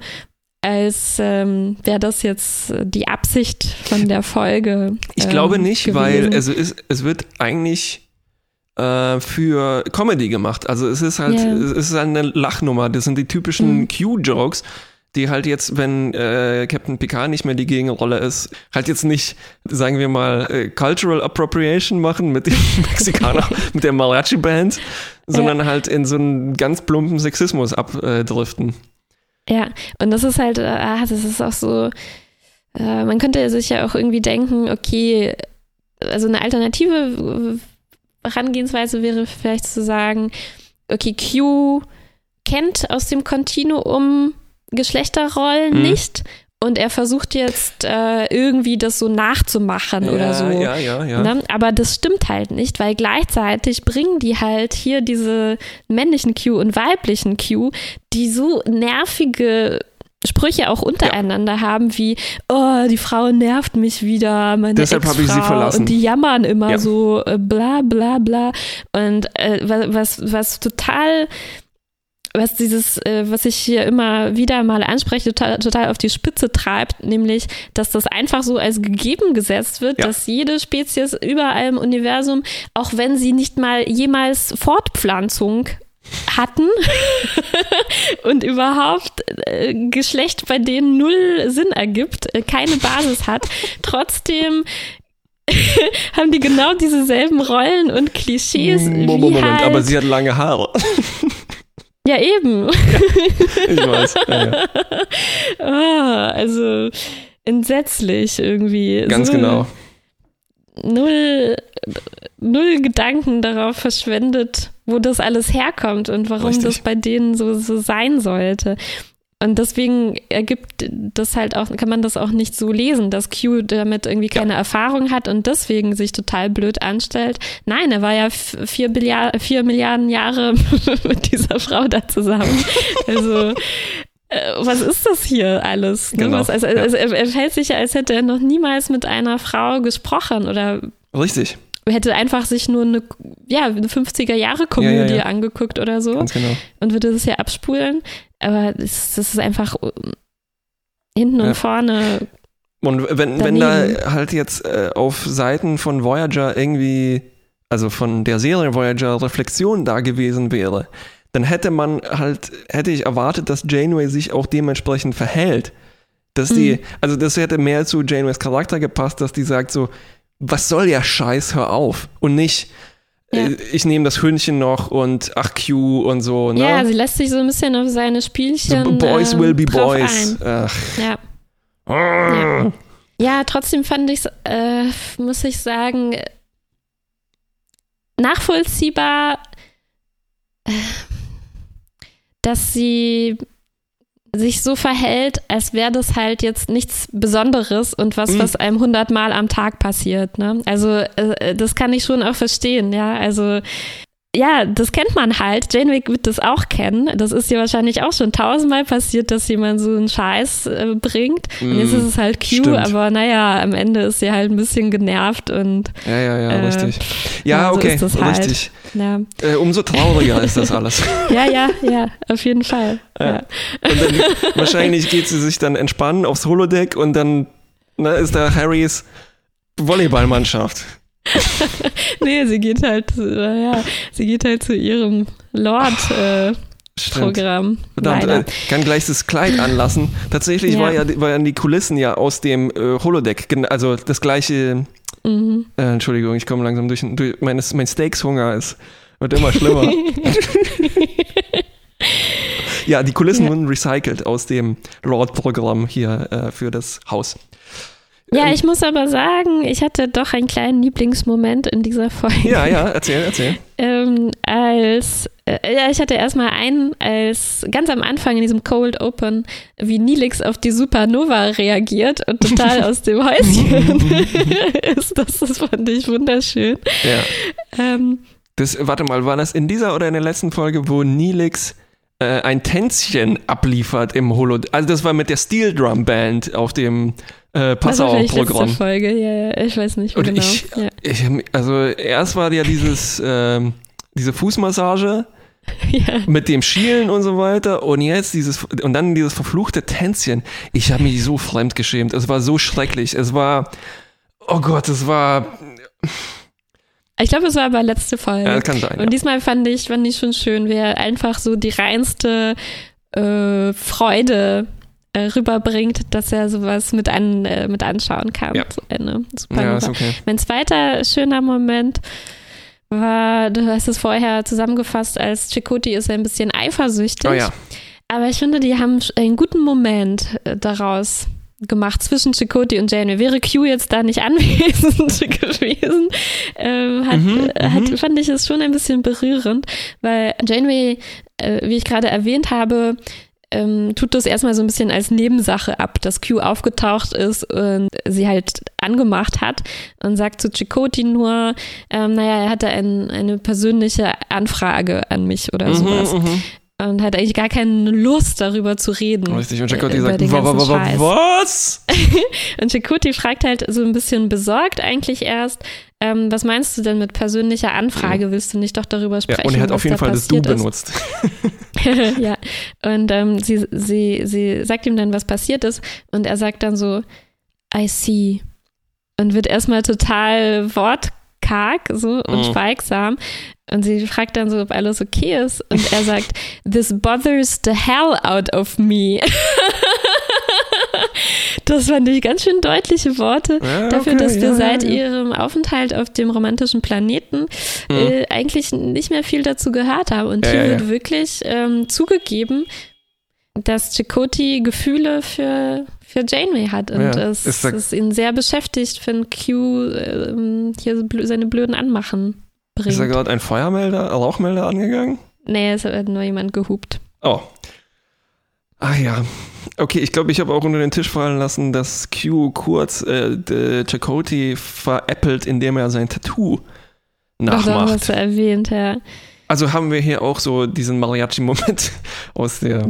als ähm, wäre das jetzt die Absicht von der Folge. Ich ähm, glaube nicht, gewesen. weil es, ist, es wird eigentlich äh, für Comedy gemacht. Also es ist halt, Ja. es ist eine Lachnummer. Das sind die typischen Mhm. Q-Jokes, die halt jetzt, wenn äh, Captain Picard nicht mehr die Gegenrolle ist, halt jetzt nicht, sagen wir mal, äh, Cultural Appropriation machen mit dem *laughs* Mexikaner, mit der Mariachi-Band, sondern halt in so einen ganz plumpen Sexismus abdriften. Ja, und das ist halt, ah, das ist auch so, äh, man könnte sich ja auch irgendwie denken, okay, also eine alternative Herangehensweise wäre vielleicht zu sagen, okay, Q kennt aus dem Kontinuum Geschlechterrollen Mhm. nicht und er versucht jetzt äh, irgendwie das so nachzumachen oder ja, so. Ja, ja, ja. Ne? Aber das stimmt halt nicht, weil gleichzeitig bringen die halt hier diese männlichen Q und weiblichen Q, die so nervige Sprüche auch untereinander haben, wie, oh, die Frau nervt mich wieder, meine Deshalb habe ich sie verlassen. Und die jammern immer Ja. so, äh, bla bla bla. Und äh, wa- was, was total was dieses, äh, was ich hier immer wieder mal anspreche, total, total auf die Spitze treibt, nämlich, dass das einfach so als gegeben gesetzt wird, Ja. dass jede Spezies überall im Universum, auch wenn sie nicht mal jemals Fortpflanzung hatten *laughs* und überhaupt äh, Geschlecht bei denen null Sinn ergibt, äh, keine Basis hat, trotzdem *laughs* haben die genau dieselben Rollen und Klischees Moment, Moment, halt, aber sie hat lange Haare. *laughs* ja eben. ich weiß. *laughs* Ja, ja. Ah, also entsetzlich irgendwie. Ganz so genau. Null, null Gedanken darauf verschwendet, wo das alles herkommt und warum Richtig. das bei denen so, so sein sollte. Und deswegen ergibt das halt auch, kann man das auch nicht so lesen, dass Q damit irgendwie keine ja. Erfahrung hat und deswegen sich total blöd anstellt. Nein, er war ja vier, Billiard, vier Milliarden Jahre *laughs* mit dieser Frau da zusammen. *laughs* Also äh, was ist das hier alles? Ne? Genau. Was, also, also, er, er fällt sich ja, als hätte er noch niemals mit einer Frau gesprochen oder. Richtig hätte einfach sich nur eine, ja, eine 50er-Jahre-Komödie ja, ja, ja. angeguckt oder so. Ganz genau. Und würde das ja abspulen. Aber das, das ist einfach hinten und vorne. Und wenn, wenn da halt jetzt äh, auf Seiten von Voyager irgendwie, also von der Serie Voyager Reflexion da gewesen wäre, dann hätte man halt, hätte ich erwartet, dass Janeway sich auch dementsprechend verhält. Dass die, mhm. also das hätte mehr zu Janeways Charakter gepasst, dass die sagt so, was soll der Scheiß, hör auf. Und nicht, ja. Äh, ich nehme das Hündchen noch und ach Q und so. Ne? Ja, sie lässt sich so ein bisschen auf seine Spielchen. So, boys äh, will be boys. Ach. Ja. ja. ja. trotzdem fand ich es, äh, muss ich sagen, nachvollziehbar, äh, dass sie sich so verhält, als wäre das halt jetzt nichts Besonderes und was, mhm. was einem hundertmal am Tag passiert. Ne? Also äh, das kann ich schon auch verstehen, ja. Also ja, das kennt man halt. Janeway wird das auch kennen. Das ist ja wahrscheinlich auch schon tausendmal passiert, dass jemand so einen Scheiß äh, bringt. Mm, und jetzt ist es halt Q, Stimmt. aber naja, am Ende ist sie halt ein bisschen genervt und. Ja, ja, ja, äh, richtig. Ja, ja so okay, halt. richtig. Ja. Äh, umso trauriger ist das alles. *laughs* ja, ja, ja, auf jeden Fall. Ja. Und dann wahrscheinlich geht sie sich dann entspannen aufs Holodeck und dann na, ne, ist da Harrys Volleyballmannschaft. *laughs* nee, sie geht halt, äh, ja, sie geht halt zu ihrem Lord. Äh, Programm. Verdammt, äh, kann gleich das Kleid anlassen. Tatsächlich ja. War ja, waren die Kulissen ja aus dem äh, Holodeck, also das gleiche. Mhm. Äh, Entschuldigung, ich komme langsam durch, durch mein, mein Steaks-Hunger ist wird immer schlimmer. *laughs* ja, die Kulissen ja. wurden recycelt aus dem Lord-Programm hier äh, für das Haus. Ja, ähm, ich muss aber sagen, ich hatte doch einen kleinen Lieblingsmoment in dieser Folge. Ja, ja, erzähl, erzähl. *laughs* ähm, als, äh, ja, ich hatte erstmal einen, als ganz am Anfang in diesem Cold Open, wie Nilix auf die Supernova reagiert und total *laughs* aus dem Häuschen *laughs* ist. Das, das fand ich wunderschön. Ja. Ähm, das, warte mal, war das in dieser oder in der letzten Folge, wo Nilix äh, ein Tänzchen abliefert im Holo. Also das war mit der Steel Drum Band auf dem äh, Passau-Programm. Folge, ja, ja, ich weiß nicht genau. Ich, ja. ich, also erst war ja dieses, ähm, diese Fußmassage. *laughs* Ja. Mit dem Schielen und so weiter und jetzt dieses und dann dieses verfluchte Tänzchen. Ich habe mich so fremdgeschämt. Es war so schrecklich. Es war, oh Gott, es war ich glaube, es war aber letzte Folge. Ja, kann sein. Und ja. diesmal fand ich, fand ich schon schön, wie er einfach so die reinste äh, Freude äh, rüberbringt, dass er sowas mit, an, äh, mit anschauen kann. Ja. Eine super ja, ist okay. Mein zweiter schöner Moment war, du hast es vorher zusammengefasst, als Chakoti ist ein bisschen eifersüchtig. Oh ja. Aber ich finde, die haben einen guten Moment äh, daraus gemacht zwischen Chakoti und Janeway. Wäre Q jetzt da nicht anwesend *laughs* gewesen, ähm, hat, mhm, äh, hat, mhm. fand ich es schon ein bisschen berührend, weil Janeway, äh, wie ich gerade erwähnt habe, ähm, tut das erstmal so ein bisschen als Nebensache ab, dass Q aufgetaucht ist und sie halt angemacht hat und sagt zu Chakoti nur, ähm, naja, er hatte ein, eine persönliche Anfrage an mich oder mhm, sowas. Mhm, und hat eigentlich gar keine Lust darüber zu reden. Richtig, und Chakoti sagt, was? *laughs* und Chakoti fragt halt so ein bisschen besorgt eigentlich erst, ähm, was meinst du denn mit persönlicher Anfrage? Willst du nicht doch darüber sprechen? Ja, und er hat auf jeden Fall das Du benutzt. *laughs* *laughs* ja, und ähm, sie, sie, sie sagt ihm dann, was passiert ist und er sagt dann so, I see. Und wird erstmal total wortkarg so und mhm. schweigsam und sie fragt dann so, ob alles okay ist. Und er *laughs* sagt, This bothers the hell out of me. *laughs* das fand ich ganz schön deutliche Worte ja, dafür, okay, dass wir ja, seit ja. ihrem Aufenthalt auf dem romantischen Planeten mhm. äh, eigentlich nicht mehr viel dazu gehört haben. Und hier wird wirklich ähm, zugegeben, dass Chakoti Gefühle für, für Janeway hat und es, es ihn sehr beschäftigt, wenn Q äh, hier seine blöden Anmachen bringt. Ist da gerade ein Feuermelder, Rauchmelder angegangen? Nee, es hat nur jemand gehupt. Oh. Ah ja. Okay, ich glaube, ich habe auch unter den Tisch fallen lassen, dass Q kurz äh, Chakoti veräppelt, indem er sein Tattoo nachmacht. Ach, hast du erwähnt, ja. Also haben wir hier auch so diesen Mariachi-Moment *laughs* aus der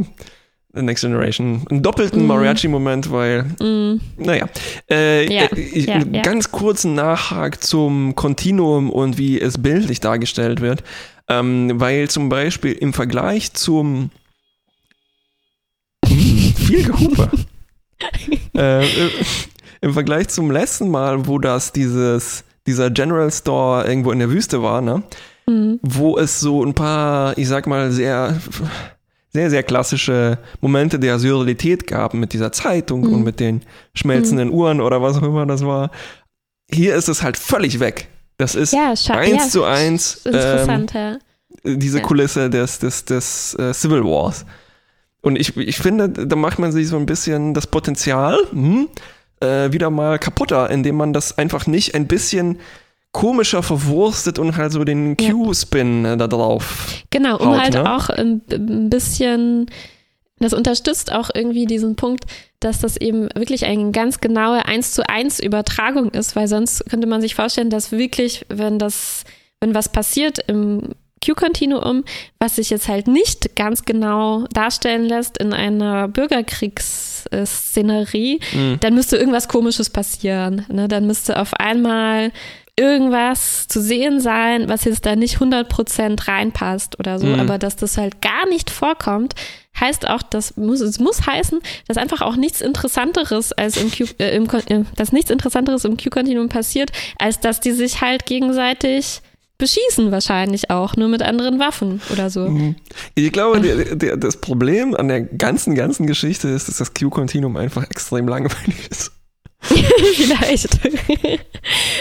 Next Generation. Einen doppelten mm. Mariachi-Moment, weil, mm. naja. Äh, ja, äh, ja, ja. Ganz kurzen Nachhak zum Kontinuum und wie es bildlich dargestellt wird. Ähm, weil zum Beispiel im Vergleich zum *laughs* viel Gehupe. *laughs* äh, äh, Im Vergleich zum letzten Mal, wo das dieses, dieser General Store irgendwo in der Wüste war, ne? Mhm. Wo es so ein paar, ich sag mal, sehr, sehr, sehr klassische Momente der Surrealität gab mit dieser Zeitung mhm. und mit den schmelzenden mhm. Uhren oder was auch immer das war. Hier ist es halt völlig weg. Das ist ja, eins ja, zu eins ähm, ja. diese Kulisse des, des, des uh, Civil Wars. Und ich, ich finde, da macht man sich so ein bisschen das Potenzial hm, äh, wieder mal kaputter, indem man das einfach nicht ein bisschen komischer verwurstet und halt so den Q-Spin äh, da drauf. Genau, um haut, halt ne? auch ein, ein bisschen, das unterstützt auch irgendwie diesen Punkt, dass das eben wirklich eine ganz genaue 1 zu 1 Übertragung ist, weil sonst könnte man sich vorstellen, dass wirklich, wenn das, wenn was passiert im Q-Kontinuum, was sich jetzt halt nicht ganz genau darstellen lässt in einer Bürgerkriegsszenerie, mhm. dann müsste irgendwas Komisches passieren. Ne? Dann müsste auf einmal irgendwas zu sehen sein, was jetzt da nicht 100% reinpasst oder so, mhm. aber dass das halt gar nicht vorkommt, heißt auch, das muss, es muss heißen, dass einfach auch nichts Interessanteres als im Q, äh, im, äh, dass nichts Interessanteres im Q-Kontinuum passiert, als dass die sich halt gegenseitig beschießen wahrscheinlich auch, nur mit anderen Waffen oder so. Mhm. Ich glaube, der, der, das Problem an der ganzen, ganzen Geschichte ist, dass das Q-Kontinuum einfach extrem langweilig ist. Vielleicht.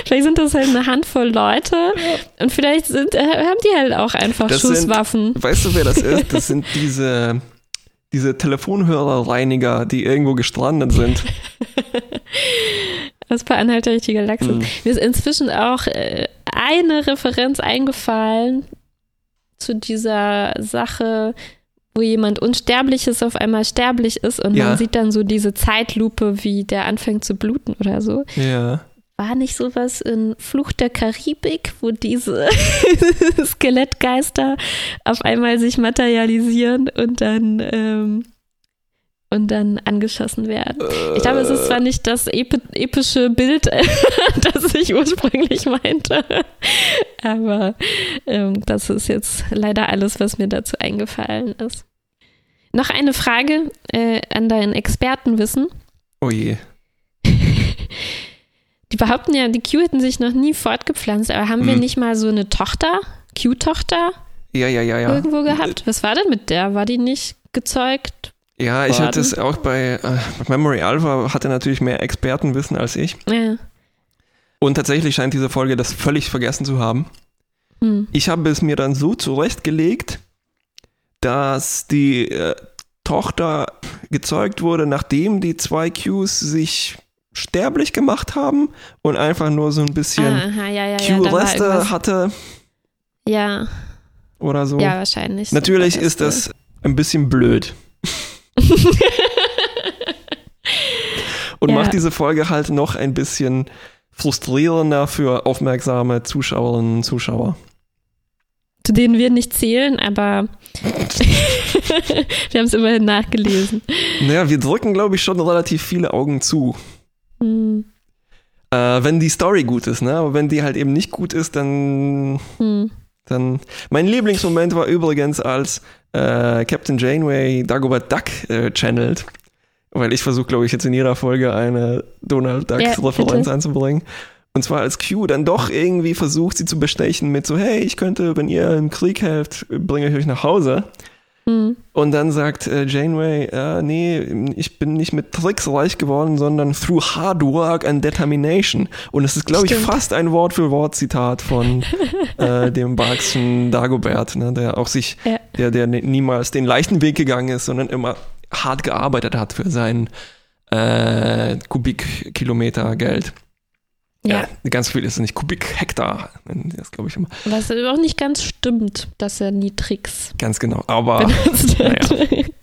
vielleicht sind das halt eine Handvoll Leute und vielleicht sind, äh, haben die halt auch einfach das Schusswaffen. Sind, weißt du, wer das ist? Das sind *laughs* diese, diese Telefonhörerreiniger, die irgendwo gestrandet sind. Das bei Anhalter durch die Galaxis. Mhm. Mir ist inzwischen auch äh, eine Referenz eingefallen zu dieser Sache wo jemand Unsterbliches auf einmal sterblich ist und ja. man sieht dann so diese Zeitlupe, wie der anfängt zu bluten oder so. Ja. War nicht sowas in Fluch der Karibik, wo diese *laughs* Skelettgeister auf einmal sich materialisieren und dann ähm, und dann angeschossen werden. Ich glaube, es ist zwar nicht das epi epische Bild, *laughs* das ich ursprünglich meinte, aber ähm, das ist jetzt leider alles, was mir dazu eingefallen ist. Noch eine Frage äh, an dein Expertenwissen. Oh je. *laughs* Die behaupten ja, die Q hätten sich noch nie fortgepflanzt, aber haben hm. wir nicht mal so eine Tochter, Q-Tochter? Ja, ja, ja, ja. Irgendwo gehabt? Was war denn mit der? War die nicht gezeugt? Ja, ich hatte es auch bei äh, Memory Alpha, hatte natürlich mehr Expertenwissen als ich. Ja. Und tatsächlich scheint diese Folge das völlig vergessen zu haben. Hm. Ich habe es mir dann so zurechtgelegt, dass die äh, Tochter gezeugt wurde, nachdem die zwei Qs sich sterblich gemacht haben und einfach nur so ein bisschen ja, ja, Q-Reste hatte. Ja. Oder so. Ja, wahrscheinlich. Natürlich ist das ein bisschen blöd. Und ja. macht diese Folge halt noch ein bisschen frustrierender für aufmerksame Zuschauerinnen und Zuschauer. Zu denen wir nicht zählen, aber *laughs* wir haben es immerhin nachgelesen. Naja, wir drücken, glaube ich, schon relativ viele Augen zu. Hm. Äh, wenn die Story gut ist, ne? Aber wenn die halt eben nicht gut ist, dann. Hm. Dann. Mein Lieblingsmoment war übrigens, als äh, Captain Janeway Dagobert Duck äh, channelt. Weil ich versuche, glaube ich, jetzt in jeder Folge eine Donald Duck-Referenz ja, anzubringen. Und zwar als Q dann doch irgendwie versucht, sie zu bestechen mit so, hey, ich könnte, wenn ihr im Krieg helft, bringe ich euch nach Hause. Mhm. Und dann sagt äh, Janeway, äh, nee, ich bin nicht mit Tricks reich geworden, sondern through hard work and determination. Und es ist, glaube ich, fast ein Wort für Wort Zitat von *laughs* äh, dem Barkschen Dagobert, ne, der auch sich, ja. der, der niemals den leichten Weg gegangen ist, sondern immer hart gearbeitet hat für sein äh, Kubikkilometer Geld. Ja. ja. ganz viel ist nicht. Kubik-Hektar, das glaube ich immer. Was auch nicht ganz stimmt, dass er nie Tricks. Ganz genau, aber. *laughs* Naja. *laughs*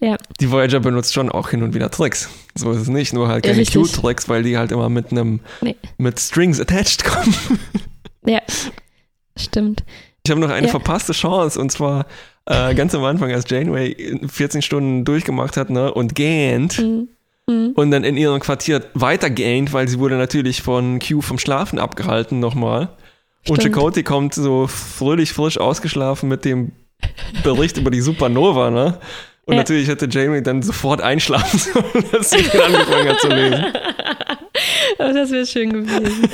Ja. Die Voyager benutzt schon auch hin und wieder Tricks. So ist es nicht, nur halt keine. Q-Tricks, weil die halt immer mit einem Nee. mit Strings attached kommen. *laughs* Ja. Stimmt. Ich habe noch eine Ja. verpasste Chance und zwar äh, ganz am Anfang, als Janeway 14 Stunden durchgemacht hat ne, und gähnt Mhm. Mhm. und dann in ihrem Quartier weiter gähnt, weil sie wurde natürlich von Q vom Schlafen abgehalten nochmal. Und Stimmt. Chakotay kommt so fröhlich frisch ausgeschlafen mit dem Bericht über die Supernova, ne? Und Ja. natürlich hätte Janeway dann sofort einschlafen *laughs* sollen, als sie dann angefangen hat zu lesen. Aber *laughs* das wäre schön gewesen.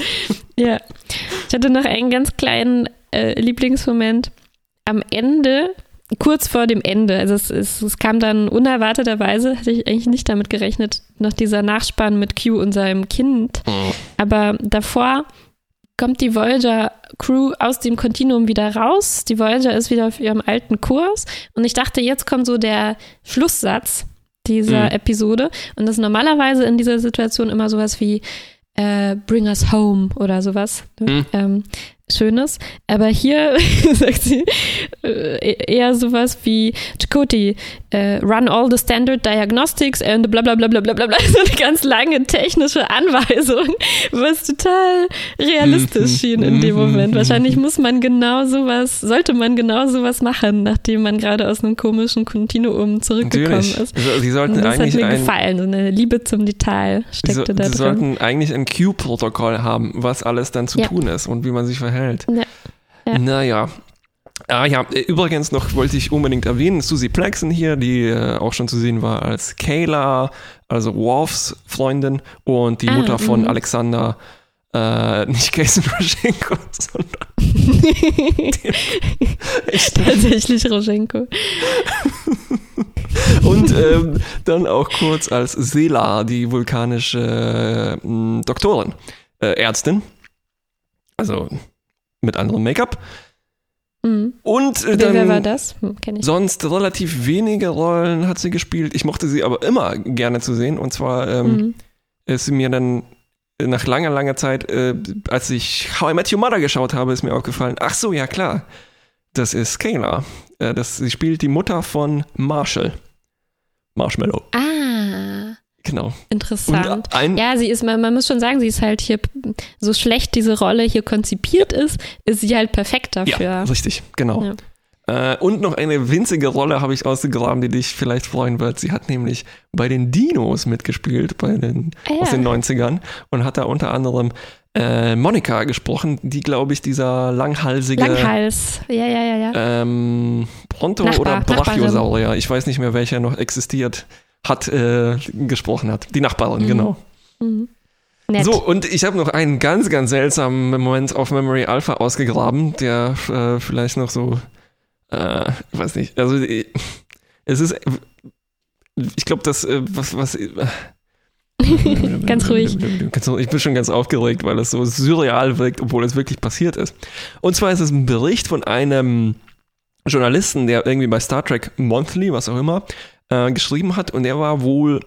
ja. Ich hatte noch einen ganz kleinen äh, Lieblingsmoment am Ende, kurz vor dem Ende. Also es, es, es kam dann unerwarteterweise, hatte ich eigentlich nicht damit gerechnet, noch dieser Nachspann mit Q und seinem Kind. Aber davor kommt die Voyager-Crew aus dem Kontinuum wieder raus. Die Voyager ist wieder auf ihrem alten Kurs. Und ich dachte, jetzt kommt so der Schlusssatz dieser Mhm. Episode. Und das ist normalerweise in dieser Situation immer sowas wie äh, Bring us home oder sowas. ne? Mhm. Ähm, Schönes. Aber hier *laughs* sagt sie äh, eher sowas wie Chakoti, äh, run all the standard diagnostics and bla bla bla bla bla bla bla. *laughs* So eine ganz lange technische Anweisung, was total realistisch Mhm. schien in dem Mhm. Moment. Wahrscheinlich muss man genau sowas, sollte man genau sowas machen, nachdem man gerade aus einem komischen Kontinuum zurückgekommen Natürlich. ist. Sie Und sollten das hat eigentlich mir ein, gefallen. So eine Liebe zum Detail Sie, so, steckte da Sie drin. sollten eigentlich ein Q-Protokoll haben, was alles dann zu Ja. tun ist und wie man sich verhält. Ja. Ja. Naja. Ah ja, äh, übrigens noch wollte ich unbedingt erwähnen, Susie Plexen hier, die äh, auch schon zu sehen war als Kayla, also Worfs Freundin und die Ah, Mutter von mhm. Alexander, äh, nicht Kaisen Roschenko, *laughs* sondern. *laughs* Tatsächlich Roschenko. Und ähm, dann auch kurz als Sela, die vulkanische äh, Doktorin, äh, Ärztin. Also mit anderem Make-up. Mhm. Und äh, dann wer war das? Hm, sonst relativ wenige Rollen hat sie gespielt. Ich mochte sie aber immer gerne zu sehen. Und zwar ähm, Mhm. ist sie mir dann nach langer, langer Zeit, äh, als ich How I Met Your Mother geschaut habe, ist mir aufgefallen, ach so, ja klar, das ist Kayla. Äh, das, sie spielt die Mutter von Marshall. Marshmallow, Ah, genau. interessant. Ein, Ja, sie ist, man, man muss schon sagen, sie ist halt hier, so schlecht diese Rolle hier konzipiert ist, ist sie halt perfekt dafür. ja, richtig, genau. Ja. Äh, und noch eine winzige Rolle habe ich ausgegraben, die dich vielleicht freuen wird. Sie hat nämlich bei den Dinos mitgespielt, bei den, Ah, ja. aus den 90ern und hat da unter anderem äh, Monika gesprochen, die, glaube ich, dieser langhalsige Langhals. Ja, ja, ja, ja. ähm, Bronto Nachbar, oder Nachbarin. Brachiosaurier, ich weiß nicht mehr, welcher noch existiert, hat äh, gesprochen hat. Die Nachbarin, Mhm. genau. Mhm. So, und ich habe noch einen ganz, ganz seltsamen Moment auf Memory Alpha ausgegraben, der äh, vielleicht noch so, äh, ich weiß nicht, also äh, es ist, ich glaube, das, äh, was, was, äh, *laughs* Ganz ruhig. Ganz ruhig. Ich bin schon ganz aufgeregt, weil es so surreal wirkt, obwohl es wirklich passiert ist. Und zwar ist es ein Bericht von einem Journalisten, der irgendwie bei Star Trek Monthly, was auch immer, äh, geschrieben hat. Und der war wohl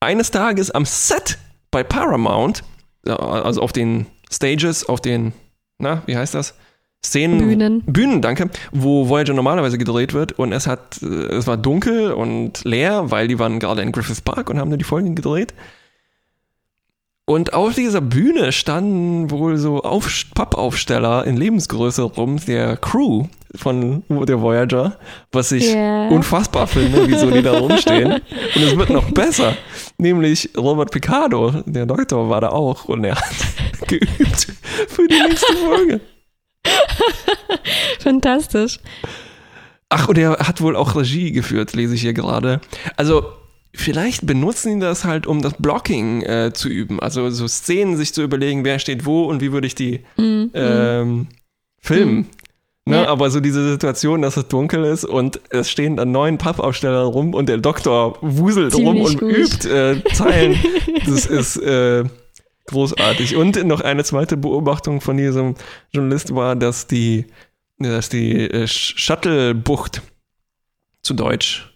eines Tages am Set bei Paramount, ja, also auf den Stages, auf den, na, wie heißt das? Szenen. Bühnen. Bühnen, danke, wo Voyager normalerweise gedreht wird und es hat, äh, es war dunkel und leer, weil die waren gerade in Griffith Park und haben da die Folgen gedreht. Und auf dieser Bühne standen wohl so auf, Pappaufsteller in Lebensgröße rum der Crew von der Voyager, was ich Ja. unfassbar finde, wieso die da rumstehen. Und es wird noch besser. Nämlich Robert Picardo, der Doktor, war da auch und er hat *laughs* geübt für die nächste Folge. *laughs* Fantastisch. Ach, und er hat wohl auch Regie geführt, lese ich hier gerade. Also, vielleicht benutzen die das halt, um das Blocking äh, zu üben. Also, so Szenen sich zu überlegen, wer steht wo und wie würde ich die Mhm. ähm, filmen. Ne? Ja. Aber so diese Situation, dass es dunkel ist und es stehen dann neun Pappaufsteller rum und der Doktor wuselt rum Ziemlich und gut. übt äh, Zeilen. *laughs* das ist äh, großartig. Und noch eine zweite Beobachtung von diesem Journalist war, dass die, dass die äh, Shuttle-Bucht zu Deutsch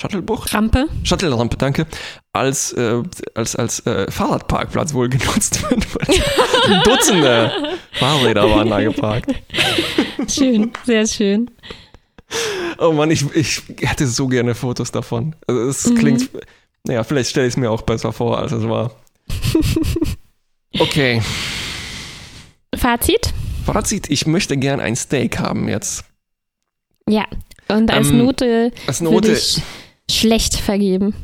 Shuttlebucht? Rampe. Shuttle-Rampe, danke, als, äh, als, als äh, Fahrradparkplatz wohl *laughs* genutzt wird. weil Dutzende Fahrräder waren da geparkt. Schön, sehr schön. Oh Mann, ich, ich hätte so gerne Fotos davon. Also es klingt, naja, vielleicht stelle ich es mir auch besser vor, als es war. *laughs* Okay, Fazit? Fazit, ich möchte gern ein Steak haben jetzt. Ja. Und als Ähm, Note, Als Note, ich schlecht vergeben.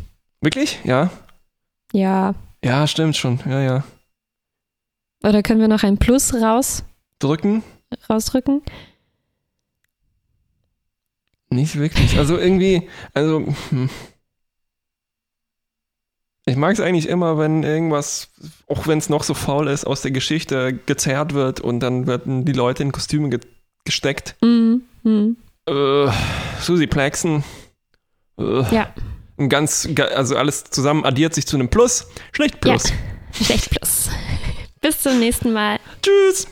wirklich? Ja? Ja. Ja, stimmt schon. Ja, ja. Oder können wir noch ein Plus raus, Drücken? rausdrücken? Nicht wirklich. Also irgendwie, also hm. ich mag es eigentlich immer, wenn irgendwas, auch wenn es noch so faul ist, aus der Geschichte gezerrt wird und dann werden die Leute in Kostüme ge gesteckt. Mhm. Mhm. Äh, Susie Plaxton. Ja. ein ganz, ga- also alles zusammen addiert sich zu einem Plus. Schlecht Plus. *laughs* Schlecht Plus. Bis zum nächsten Mal. Tschüss.